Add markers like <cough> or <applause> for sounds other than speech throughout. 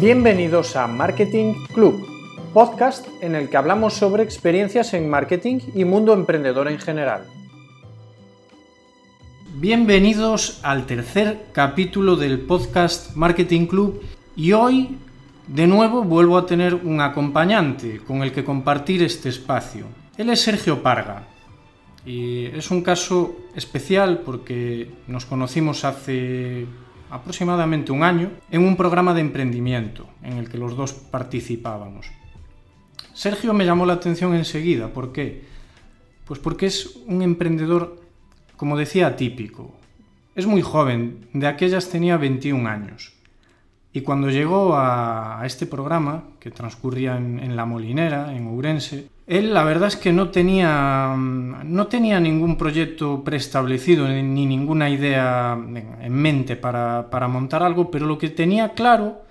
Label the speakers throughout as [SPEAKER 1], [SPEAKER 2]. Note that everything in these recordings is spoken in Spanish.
[SPEAKER 1] Bienvenidos a Marketing Club, podcast en el que hablamos sobre experiencias en marketing y mundo emprendedor en general. Bienvenidos al tercer capítulo del podcast Marketing Club y hoy de nuevo vuelvo a tener un acompañante con el que compartir este espacio. Él es Sergio Parga y es un caso especial porque nos conocimos hace aproximadamente un año en un programa de emprendimiento en el que los dos participábamos. Sergio me llamó la atención enseguida. ¿Por qué? Pues porque es un emprendedor, como decía, atípico. Es muy joven, de aquellas tenía 21 años. Y cuando llegó a, este programa, que transcurría en, La Molinera, en Ourense, él la verdad es que no tenía, no tenía ningún proyecto preestablecido ni ninguna idea en mente para, montar algo, pero lo que tenía claro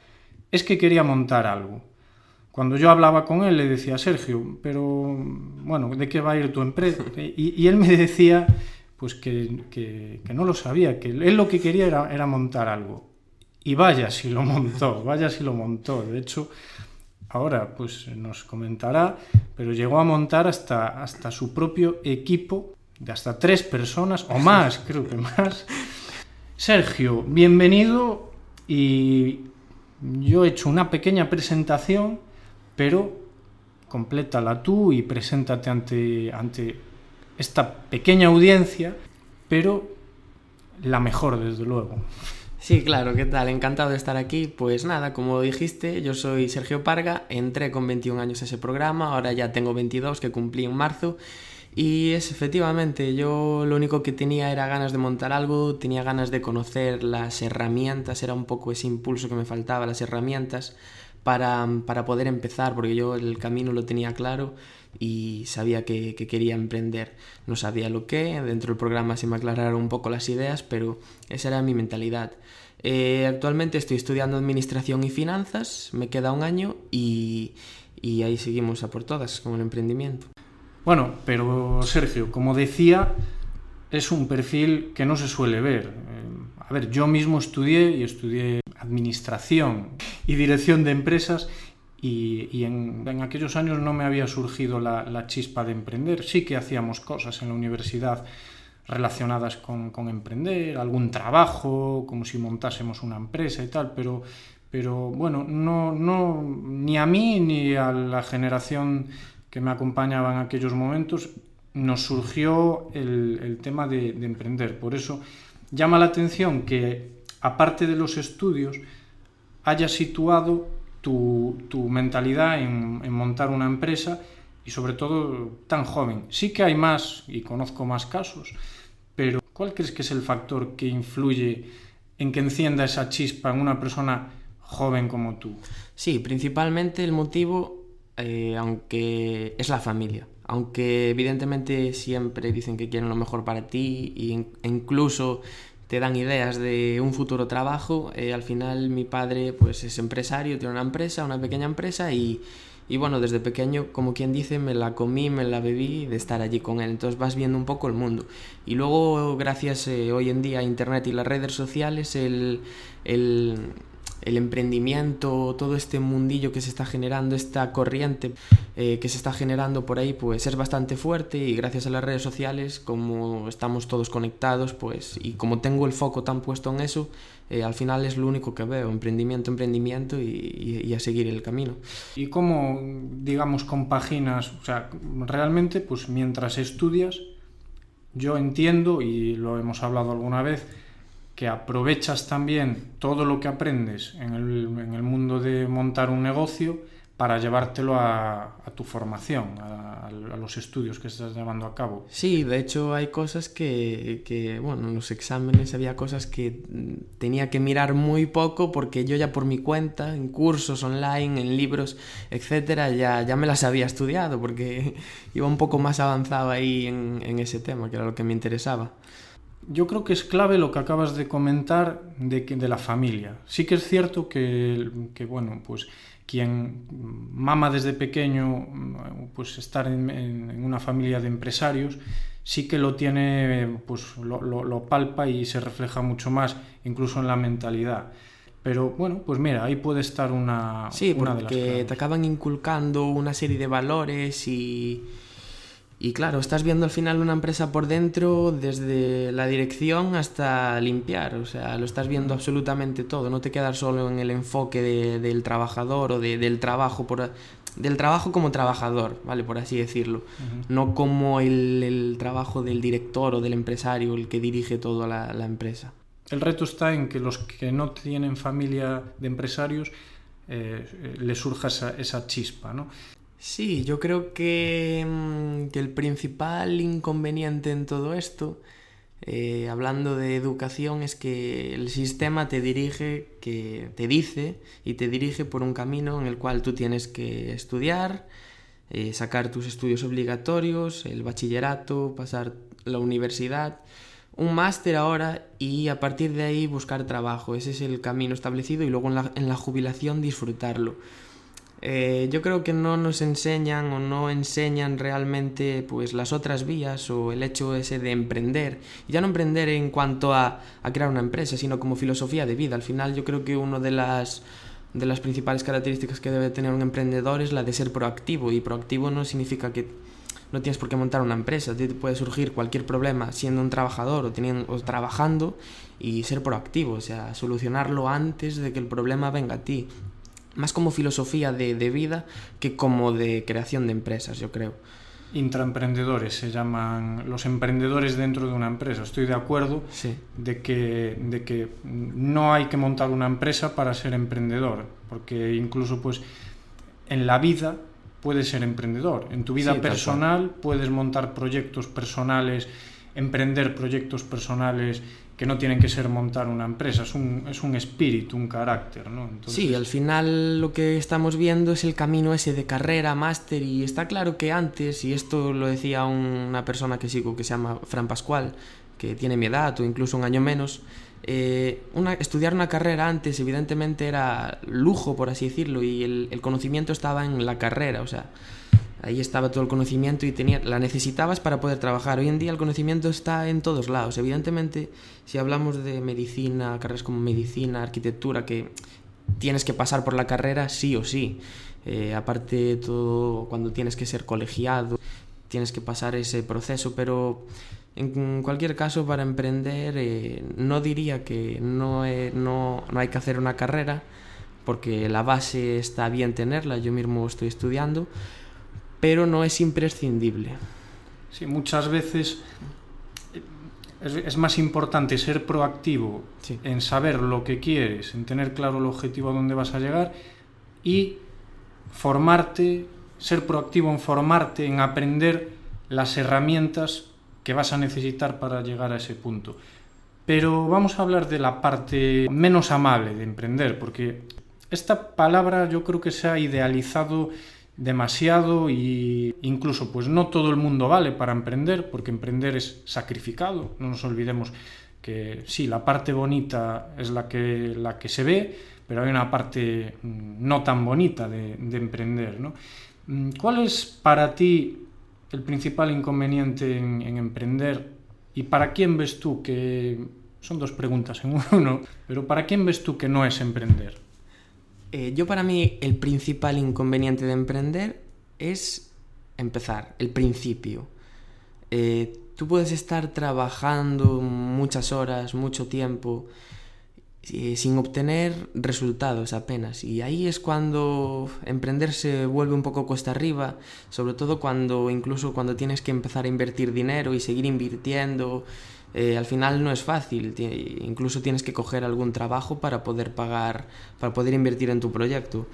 [SPEAKER 1] es que quería montar algo. Cuando yo hablaba con él le decía, Sergio, pero bueno, ¿de qué va a ir tu empresa? <laughs> Y, él me decía pues que, no lo sabía, que él lo que quería era, era montar algo. Y vaya si lo montó, vaya si lo montó. De hecho, ahora pues nos comentará, pero llegó a montar hasta, hasta su propio equipo de hasta tres personas o más, <laughs> creo que más. Sergio, bienvenido y yo he hecho una pequeña presentación, pero complétala tú y preséntate ante, ante esta pequeña audiencia, pero la mejor desde luego.
[SPEAKER 2] Sí, claro, ¿qué tal? Encantado de estar aquí. Pues nada, como dijiste, yo soy Sergio Parga, entré con 21 años a ese programa, ahora ya tengo 22 que cumplí en marzo. Y es efectivamente, yo lo único que tenía era ganas de montar algo, tenía ganas de conocer las herramientas, era un poco ese impulso que me faltaba, las herramientas para, para poder empezar, porque yo el camino lo tenía claro y sabía que, quería emprender. No sabía lo que, dentro del programa se me aclararon un poco las ideas, pero esa era mi mentalidad. Eh, actualmente estoy estudiando Administración y Finanzas, me queda un año y, y ahí seguimos a por todas con el emprendimiento.
[SPEAKER 1] Bueno, pero Sergio, como decía, es un perfil que no se suele ver. Eh, a ver, yo mismo estudié y estudié Administración y Dirección de Empresas y, en, aquellos años no me había surgido la, chispa de emprender. Sí que hacíamos cosas en la universidad relacionadas con, emprender, algún trabajo, como si montásemos una empresa y tal, pero, pero bueno, no, no, ni a mí ni a la generación que me acompañaba en aquellos momentos nos surgió el, tema de, de emprender. Por eso llama la atención que, aparte de los estudios, haya situado tu, tu mentalidad en, en, montar una empresa y sobre todo tan joven. Sí que hay más y conozco más casos, pero ¿cuál crees que es el factor que influye en que encienda esa chispa en una persona joven como tú?
[SPEAKER 2] Sí, principalmente el motivo, eh, aunque es la familia. Aunque evidentemente siempre dicen que quieren lo mejor para ti e incluso te dan ideas de un futuro trabajo. Eh, al final mi padre pues es empresario, tiene una empresa, una pequeña empresa y, y, bueno, desde pequeño, como quien dice, me la comí, me la bebí de estar allí con él. Entonces vas viendo un poco el mundo. Y luego, gracias eh, hoy en día a Internet y las redes sociales, el, el el emprendimiento, todo este mundillo que se está generando, esta corriente eh, que se está generando por ahí, pues es bastante fuerte y gracias a las redes sociales, como estamos todos conectados, pues y como tengo el foco tan puesto en eso, eh, al final es lo único que veo, emprendimiento, emprendimiento y, a seguir el camino.
[SPEAKER 1] ¿Y cómo, digamos, compaginas, o sea, realmente, pues mientras estudias, yo entiendo, y lo hemos hablado alguna vez, que aprovechas también todo lo que aprendes en el, en el mundo de montar un negocio para llevártelo a, tu formación, a, los estudios que estás llevando a cabo.
[SPEAKER 2] Sí, de hecho hay cosas que, que, bueno, en los exámenes había cosas que tenía que mirar muy poco porque yo ya por mi cuenta, en cursos online, en libros, etcétera, ya, ya me las había estudiado porque <laughs> iba un poco más avanzado ahí en ese tema, que era lo que me interesaba
[SPEAKER 1] yo creo que es clave lo que acabas de comentar de, de la familia. Sí que es cierto que, que, bueno, pues quien mama desde pequeño pues estar en, en, una familia de empresarios sí que lo tiene, pues lo, lo, lo, palpa y se refleja mucho más, incluso en la mentalidad. Pero bueno, pues mira, ahí puede estar una,
[SPEAKER 2] sí,
[SPEAKER 1] una de las
[SPEAKER 2] porque
[SPEAKER 1] claves.
[SPEAKER 2] te acaban inculcando una serie de valores y... Y claro, estás viendo al final una empresa por dentro, desde la dirección hasta limpiar, o sea, lo estás viendo absolutamente todo, no te quedas solo en el enfoque de- del trabajador o de- del trabajo, por, del trabajo como trabajador, ¿vale? Por así decirlo, no como el, el trabajo del director o del empresario, el que dirige toda la, la empresa.
[SPEAKER 1] El reto está en que los que no tienen familia de empresarios eh, eh, les surja esa, esa chispa, ¿no?
[SPEAKER 2] Sí, yo creo que, mm, que el principal inconveniente en todo esto, eh, hablando de educación, es que el sistema te dirige, que te dice y te dirige por un camino en el cual tú tienes que estudiar, eh, sacar tus estudios obligatorios, el bachillerato, pasar la universidad, un máster ahora y a partir de ahí buscar trabajo. Ese es el camino establecido y luego en la, en la jubilación disfrutarlo. Eh, yo creo que no nos enseñan o no enseñan realmente pues las otras vías o el hecho ese de emprender. Y ya no emprender en cuanto a, a crear una empresa, sino como filosofía de vida. Al final yo creo que una de las, de las principales características que debe tener un emprendedor es la de ser proactivo. Y proactivo no significa que no tienes por qué montar una empresa. Te puede surgir cualquier problema siendo un trabajador o, teniendo, o trabajando y ser proactivo. O sea, solucionarlo antes de que el problema venga a ti más como filosofía de, de, vida que como de creación de empresas, yo creo.
[SPEAKER 1] Intraemprendedores se llaman los emprendedores dentro de una empresa. Estoy de acuerdo
[SPEAKER 2] sí.
[SPEAKER 1] de, que, de que no hay que montar una empresa para ser emprendedor, porque incluso pues en la vida puedes ser emprendedor. En tu vida sí, personal puedes montar proyectos personales, emprender proyectos personales que no tienen que ser montar una empresa, es un, es un espíritu, un carácter, ¿no?
[SPEAKER 2] Entonces... Sí, al final lo que estamos viendo es el camino ese de carrera, máster, y está claro que antes, y esto lo decía una persona que sigo que se llama Fran Pascual, que tiene mi edad o incluso un año menos, eh, una, estudiar una carrera antes evidentemente era lujo, por así decirlo, y el, el conocimiento estaba en la carrera, o sea, Ahí estaba todo el conocimiento y tenía, la necesitabas para poder trabajar. Hoy en día el conocimiento está en todos lados. Evidentemente, si hablamos de medicina, carreras como medicina, arquitectura, que tienes que pasar por la carrera sí o sí. Eh, aparte todo, cuando tienes que ser colegiado, tienes que pasar ese proceso, pero en cualquier caso para emprender eh, no diría que no, no, no hay que hacer una carrera, porque la base está bien tenerla, yo mismo estoy estudiando, pero no es imprescindible.
[SPEAKER 1] Sí, muchas veces es, es más importante ser proactivo
[SPEAKER 2] sí.
[SPEAKER 1] en saber lo que quieres, en tener claro el objetivo a dónde vas a llegar y formarte, ser proactivo en formarte, en aprender las herramientas que vas a necesitar para llegar a ese punto. Pero vamos a hablar de la parte menos amable de emprender, porque esta palabra yo creo que se ha idealizado demasiado y incluso pues no todo el mundo vale para emprender porque emprender es sacrificado. No nos olvidemos que sí la parte bonita es la que la que se ve pero hay una parte no tan bonita de, de emprender ¿no? ¿cuál es para ti el principal inconveniente en, en emprender y para quién ves tú que son dos preguntas en <laughs> uno pero para quién ves tú que no es emprender
[SPEAKER 2] eh, yo para mí el principal inconveniente de emprender es empezar, el principio. Eh, tú puedes estar trabajando muchas horas, mucho tiempo, eh, sin obtener resultados apenas. Y ahí es cuando emprender se vuelve un poco cuesta arriba, sobre todo cuando incluso cuando tienes que empezar a invertir dinero y seguir invirtiendo. Eh, al final no es fácil, incluso tienes que coger algún trabajo para poder pagar, para poder invertir en tu proyecto.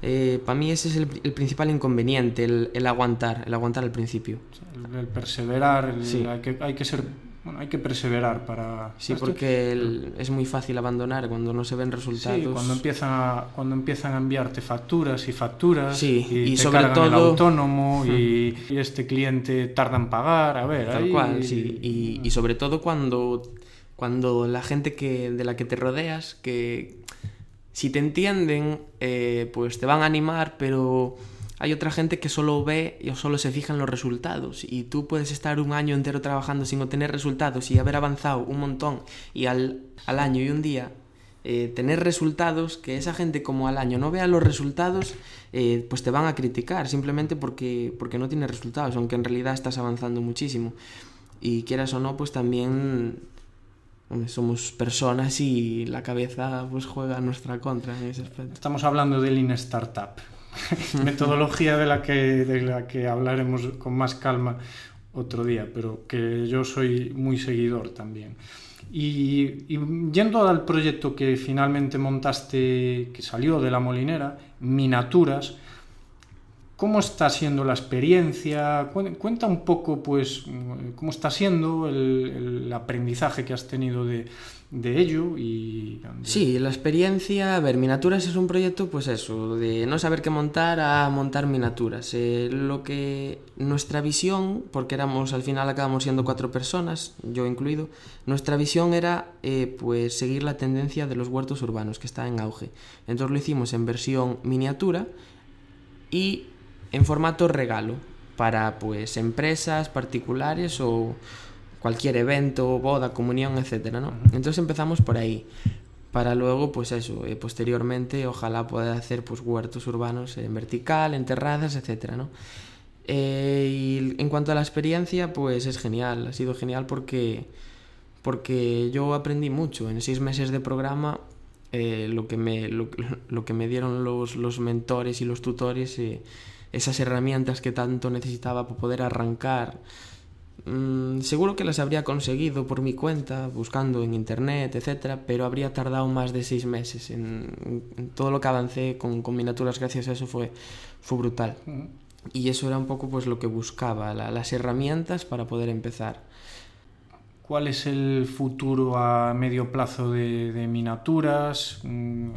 [SPEAKER 2] Eh, para mí ese es el, el principal inconveniente, el, el, aguantar, el aguantar al principio.
[SPEAKER 1] El, el perseverar, el, sí. hay, que, hay que ser bueno, hay que perseverar para...
[SPEAKER 2] Sí, porque el, es muy fácil abandonar cuando no se ven resultados.
[SPEAKER 1] Sí, cuando empiezan a, cuando empiezan a enviarte facturas y facturas
[SPEAKER 2] sí,
[SPEAKER 1] y,
[SPEAKER 2] y
[SPEAKER 1] te
[SPEAKER 2] sobre
[SPEAKER 1] cargan
[SPEAKER 2] todo...
[SPEAKER 1] el autónomo y, y, este cliente tarda en pagar, a ver...
[SPEAKER 2] Tal
[SPEAKER 1] ahí...
[SPEAKER 2] cual, sí. Y, y, sobre todo cuando, cuando la gente que, de la que te rodeas, que si te entienden, eh, pues te van a animar, pero hay otra gente que solo ve o solo se fija en los resultados y tú puedes estar un año entero trabajando sin obtener resultados y haber avanzado un montón y al, al año y un día eh, tener resultados, que esa gente como al año no vea los resultados, eh, pues te van a criticar simplemente porque, porque no tienes resultados, aunque en realidad estás avanzando muchísimo. Y quieras o no, pues también somos personas y la cabeza pues juega a nuestra contra en ese aspecto.
[SPEAKER 1] Estamos hablando del Lean Startup, <laughs> metodología de la, que, de la que hablaremos con más calma otro día, pero que yo soy muy seguidor también. Y, y, yendo al proyecto que finalmente montaste, que salió de la molinera, Minaturas, ¿Cómo está siendo la experiencia? Cuenta un poco, pues, cómo está siendo el, aprendizaje que has tenido de, ello y...
[SPEAKER 2] Sí, la experiencia, a ver, Minaturas es un proyecto, pues eso, de no saber qué montar a montar miniaturas. Eh, lo que nuestra visión, porque éramos, al final acabamos siendo cuatro personas, yo incluido, nuestra visión era, eh, pues, seguir la tendencia de los huertos urbanos, que está en auge. Entonces lo hicimos en versión miniatura y en formato regalo para pues empresas particulares o cualquier evento, boda, comunión, etcétera, ¿no? Entonces empezamos por ahí para luego pues eso, eh, posteriormente ojalá pueda hacer pues huertos urbanos en vertical, en terrazas, etcétera, ¿no? Eh, y en cuanto a la experiencia, pues es genial, ha sido genial porque porque yo aprendí mucho en seis meses de programa. Eh, lo, que me, lo, lo, que me dieron los, los mentores y los tutores esas herramientas que tanto necesitaba para poder arrancar. Mm, seguro que las habría conseguido por mi cuenta, buscando en internet, etcétera, pero habría tardado más de seis meses. En, en todo lo que avancé con, miniaturas, gracias a eso, fue, fue brutal. Y eso era un poco pues lo que buscaba, la, las herramientas para poder empezar.
[SPEAKER 1] ¿Cuál es el futuro a medio plazo de, de miniaturas? Mm,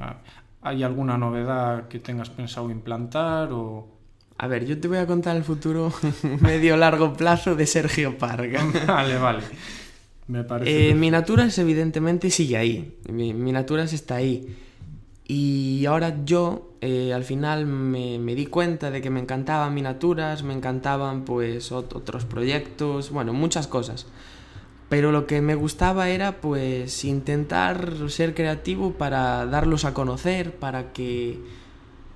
[SPEAKER 1] ¿Hay alguna novedad que tengas pensado implantar o...?
[SPEAKER 2] A ver, yo te voy a contar el futuro <laughs> medio largo plazo de Sergio Parga. <laughs>
[SPEAKER 1] vale, vale. Me parece.
[SPEAKER 2] Eh, Minaturas, evidentemente, sigue ahí. Minaturas está ahí. Y ahora yo, eh, al final, me, me, di cuenta de que me encantaban Minaturas, me encantaban, pues, otros proyectos, bueno, muchas cosas. Pero lo que me gustaba era, pues, intentar ser creativo para darlos a conocer, para que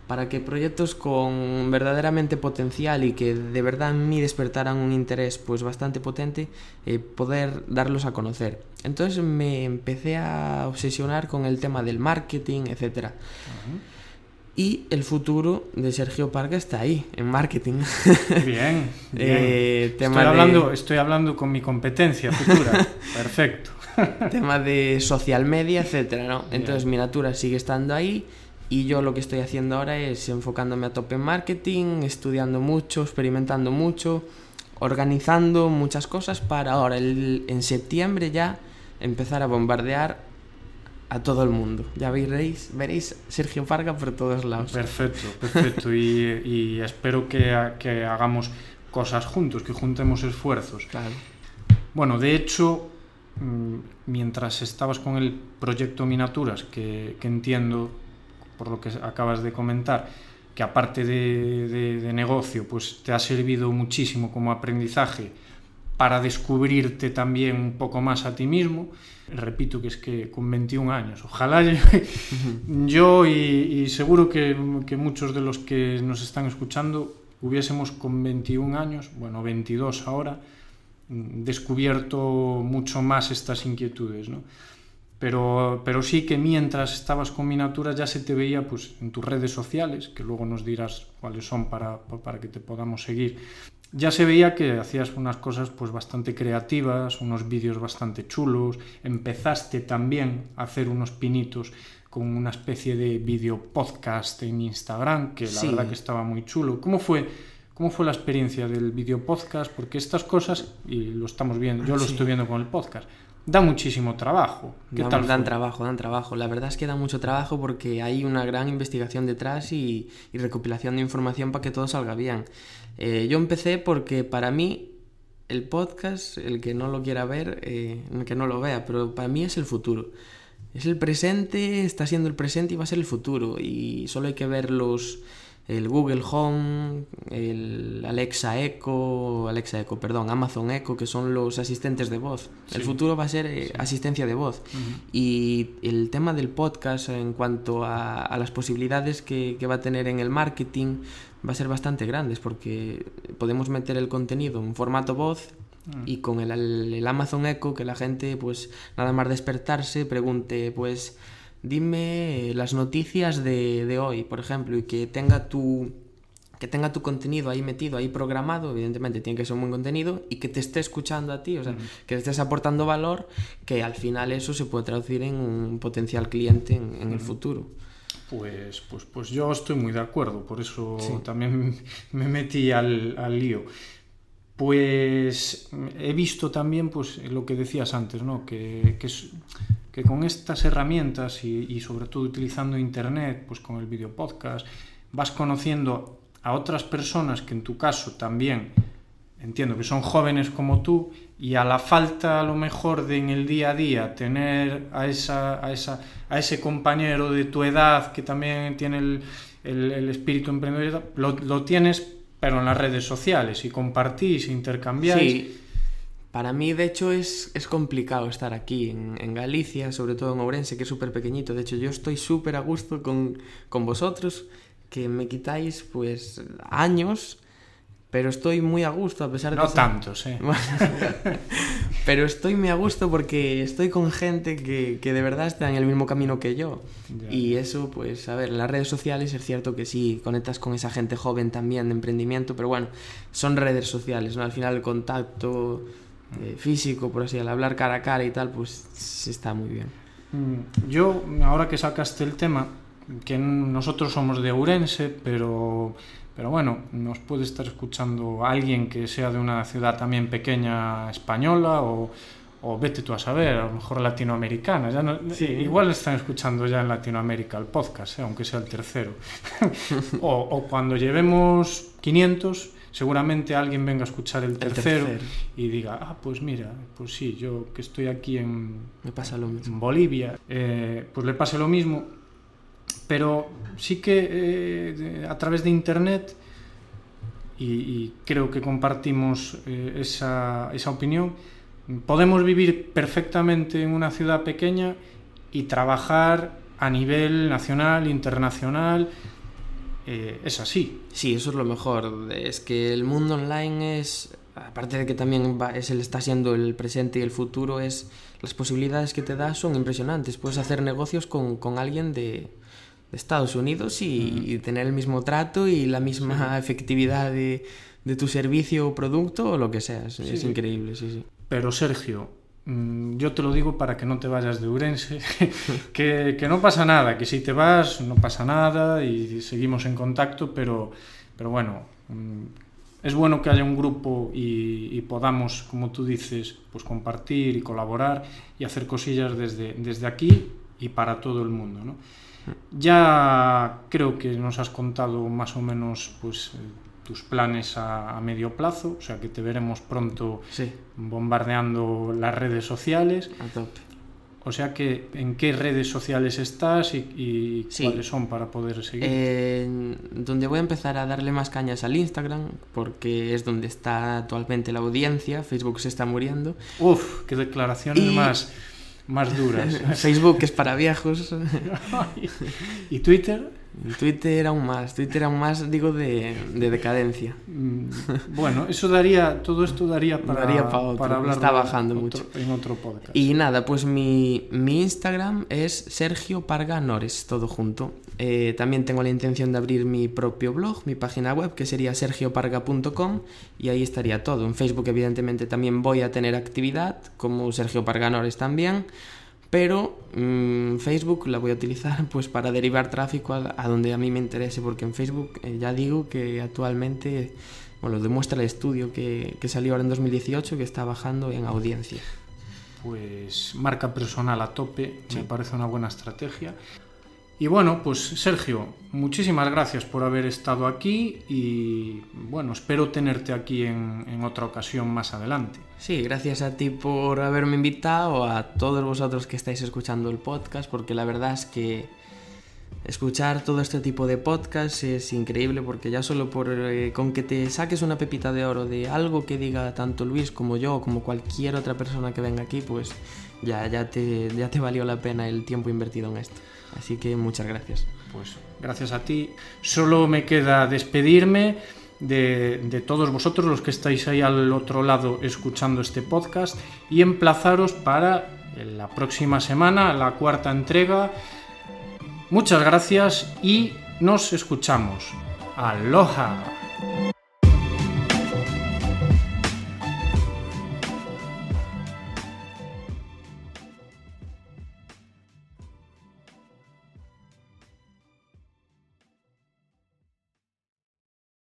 [SPEAKER 2] para que proyectos con verdaderamente potencial y que de verdad en mí despertaran un interés pues bastante potente, eh, poder darlos a conocer. Entonces me empecé a obsesionar con el tema del marketing, etc. Uh -huh. Y el futuro de Sergio Parga está ahí, en marketing.
[SPEAKER 1] Bien, bien. <laughs> Eh, tema estoy, hablando, de... estoy hablando con mi competencia futura. <laughs> Perfecto.
[SPEAKER 2] tema de social media, etcétera, ¿no? Entonces mi natura sigue estando ahí y yo lo que estoy haciendo ahora es enfocándome a tope en marketing, estudiando mucho, experimentando mucho, organizando muchas cosas para ahora el, en septiembre ya empezar a bombardear a todo el mundo. Ya veréis, veréis Sergio Farga por todos lados.
[SPEAKER 1] Perfecto, perfecto. y, <laughs> y, espero que, que, hagamos cosas juntos, que juntemos esfuerzos.
[SPEAKER 2] Claro.
[SPEAKER 1] Bueno, de hecho, mm, mientras estabas con el proyecto Minaturas, que, que entiendo por lo que acabas de comentar, que aparte de, de, de, negocio, pues te ha servido muchísimo como aprendizaje para descubrirte también un poco más a ti mismo. Repito que es que con 21 años, ojalá yo, <laughs> yo y, y, seguro que, que muchos de los que nos están escuchando hubiésemos con 21 años, bueno, 22 ahora, descubierto mucho más estas inquietudes, ¿no? Pero, pero sí que mientras estabas con miniaturas ya se te veía pues, en tus redes sociales, que luego nos dirás cuáles son para, para que te podamos seguir, ya se veía que hacías unas cosas pues bastante creativas, unos vídeos bastante chulos, empezaste también a hacer unos pinitos con una especie de vídeo podcast en Instagram, que la sí. verdad que estaba muy chulo. ¿Cómo fue, ¿Cómo fue la experiencia del vídeo podcast? Porque estas cosas, y lo estamos viendo, yo lo sí. estoy viendo con el podcast, da muchísimo trabajo.
[SPEAKER 2] ¿Qué dan, tal dan trabajo, dan trabajo. La verdad es que da mucho trabajo porque hay una gran investigación detrás y, y recopilación de información para que todo salga bien. Eh, yo empecé porque para mí el podcast, el que no lo quiera ver, eh, que no lo vea, pero para mí es el futuro. Es el presente, está siendo el presente y va a ser el futuro. Y solo hay que ver los, el Google Home, el Alexa Echo, Alexa Echo, perdón, Amazon Echo, que son los asistentes de voz.
[SPEAKER 1] Sí.
[SPEAKER 2] El futuro va a ser eh,
[SPEAKER 1] Sí.
[SPEAKER 2] asistencia de voz. Y el tema del podcast en cuanto a, a las posibilidades que, que va a tener en el marketing va a ser bastante grandes porque podemos meter el contenido en formato voz
[SPEAKER 1] Mm.
[SPEAKER 2] y con el, el Amazon Echo que la gente pues nada más despertarse pregunte pues dime las noticias de, de hoy por ejemplo y que tenga tu que tenga tu contenido ahí metido, ahí programado, evidentemente tiene que ser un buen contenido y que te esté escuchando a ti, o sea,
[SPEAKER 1] Ujú.
[SPEAKER 2] que estés aportando valor, que al final eso se puede traducir en un potencial cliente en, en el futuro.
[SPEAKER 1] Pues, pues, pues yo estoy muy de acuerdo, por eso
[SPEAKER 2] Sí.
[SPEAKER 1] también <laughs> me metí al, al lío. Pues he visto también pues, lo que decías antes, ¿no? que, que, es- que con estas herramientas y, sobre todo utilizando Internet, pues con el video podcast, vas conociendo a otras personas que en tu caso también entiendo que son jóvenes como tú y a la falta a lo mejor de en el día a día tener a, esa, a, esa, a ese compañero de tu edad que también tiene el, el, espíritu emprendedor, lo, lo tienes pero en las redes sociales y compartís, intercambiáis.
[SPEAKER 2] Sí, para mí de hecho es, es complicado estar aquí en, en Galicia, sobre todo en Ourense, que es súper pequeñito. De hecho yo estoy súper a gusto con, con vosotros, que me quitáis pues años, pero estoy muy a gusto a pesar de...
[SPEAKER 1] No
[SPEAKER 2] ser-
[SPEAKER 1] tantos, ¿eh?
[SPEAKER 2] Pero estoy muy a gusto porque estoy con gente que, que de verdad está en el mismo camino que yo.
[SPEAKER 1] Ya.
[SPEAKER 2] Y eso, pues, a ver, en las redes sociales es cierto que sí, conectas con esa gente joven también de emprendimiento, pero bueno, son redes sociales, ¿no? Al final el contacto eh, físico, por así, al hablar cara a cara y tal, pues está muy bien.
[SPEAKER 1] Mm, Yo, ahora que sacaste el tema, que nosotros somos de Ourense, pero, pero bueno, nos puede estar escuchando alguien que sea de una ciudad también pequeña española o, o vete tú a saber, a lo mejor latinoamericana. Ya no-
[SPEAKER 2] Sí.
[SPEAKER 1] Igual están escuchando ya en Latinoamérica el podcast, ¿eh? aunque sea el tercero. <laughs> o, o cuando llevemos 500, seguramente alguien venga a escuchar el
[SPEAKER 2] El
[SPEAKER 1] tercero, y diga, ah, pues mira, pues sí, yo que estoy aquí en,
[SPEAKER 2] Me pasa lo mismo.
[SPEAKER 1] en Bolivia, eh, pues le pase lo mismo. Pero sí que eh, a través de Internet, y, y creo que compartimos eh, esa, esa opinión, podemos vivir perfectamente en una ciudad pequeña y trabajar a nivel nacional, internacional. Eh, es así.
[SPEAKER 2] Sí, eso es lo mejor. Es que el mundo online es, aparte de que también va- es el, está siendo el presente y el futuro, es las posibilidades que te da son impresionantes. Puedes hacer negocios con, con alguien de, de Estados Unidos y, y tener el mismo trato y la misma efectividad de, de tu servicio o producto o lo que sea. Es, es
[SPEAKER 1] Sí.
[SPEAKER 2] increíble, sí, sí.
[SPEAKER 1] Pero Sergio, yo te lo digo para que no te vayas de Urense, <laughs> que, que no pasa nada, que si te vas no pasa nada y seguimos en contacto, pero, pero bueno, mm, es bueno que haya un grupo y, y podamos, como tú dices, pues compartir y colaborar y hacer cosillas desde, desde aquí y para todo el mundo, ¿no? Ya creo que nos has contado más o menos pues eh, tus planes a, a medio plazo, o sea que te veremos pronto
[SPEAKER 2] Sí,
[SPEAKER 1] bombardeando las redes sociales.
[SPEAKER 2] a tope.
[SPEAKER 1] O sea que, ¿en qué redes sociales estás y, y
[SPEAKER 2] Sí.
[SPEAKER 1] cuáles son para poder seguir?
[SPEAKER 2] Eh, donde voy a empezar a darle más cañas al Instagram, porque es donde está actualmente la audiencia, Facebook se está muriendo.
[SPEAKER 1] Uf, qué declaraciones
[SPEAKER 2] y-
[SPEAKER 1] más, más duras. <laughs>
[SPEAKER 2] Facebook es para viejos.
[SPEAKER 1] ¿Y Twitter?
[SPEAKER 2] Twitter aún más. Twitter aún más, digo, de, de decadencia.
[SPEAKER 1] Mm, Bueno, eso daría, todo esto daría para,
[SPEAKER 2] Daría pa otro,
[SPEAKER 1] para hablar
[SPEAKER 2] está bajando mucho.
[SPEAKER 1] en otro podcast.
[SPEAKER 2] Y nada, pues mi, mi Instagram es Sergio Parga Nores, todo junto. Eh, también tengo la intención de abrir mi propio blog, mi página web, que sería sergioparga.com, y ahí estaría todo. En Facebook, evidentemente, también voy a tener actividad, como Sergio Parga Nores también, pero mm, Facebook la voy a utilizar <laughs> pues para derivar tráfico a, a donde a mí me interese, porque en Facebook eh, ya digo que actualmente, bueno, lo demuestra el estudio que, que salió ahora en 2018, que está bajando en audiencia.
[SPEAKER 1] Pues marca personal a tope,
[SPEAKER 2] Sí.
[SPEAKER 1] me parece una buena estrategia. Y bueno, pues Sergio, muchísimas gracias por haber estado aquí y bueno, espero tenerte aquí en, otra ocasión más adelante.
[SPEAKER 2] Sí, gracias a ti por haberme invitado, a todos vosotros que estáis escuchando el podcast, porque la verdad es que escuchar todo este tipo de podcast es increíble porque ya solo por eh, con que te saques una pepita de oro de algo que diga tanto Luis como yo como cualquier otra persona que venga aquí, pues ya, ya, te, ya te valió la pena el tiempo invertido en esto. Así que muchas gracias.
[SPEAKER 1] Pues gracias a ti. Solo me queda despedirme de, de, todos vosotros los que estáis ahí al otro lado escuchando este podcast y emplazaros para la próxima semana, la cuarta entrega Muchas gracias y nos escuchamos. Aloha.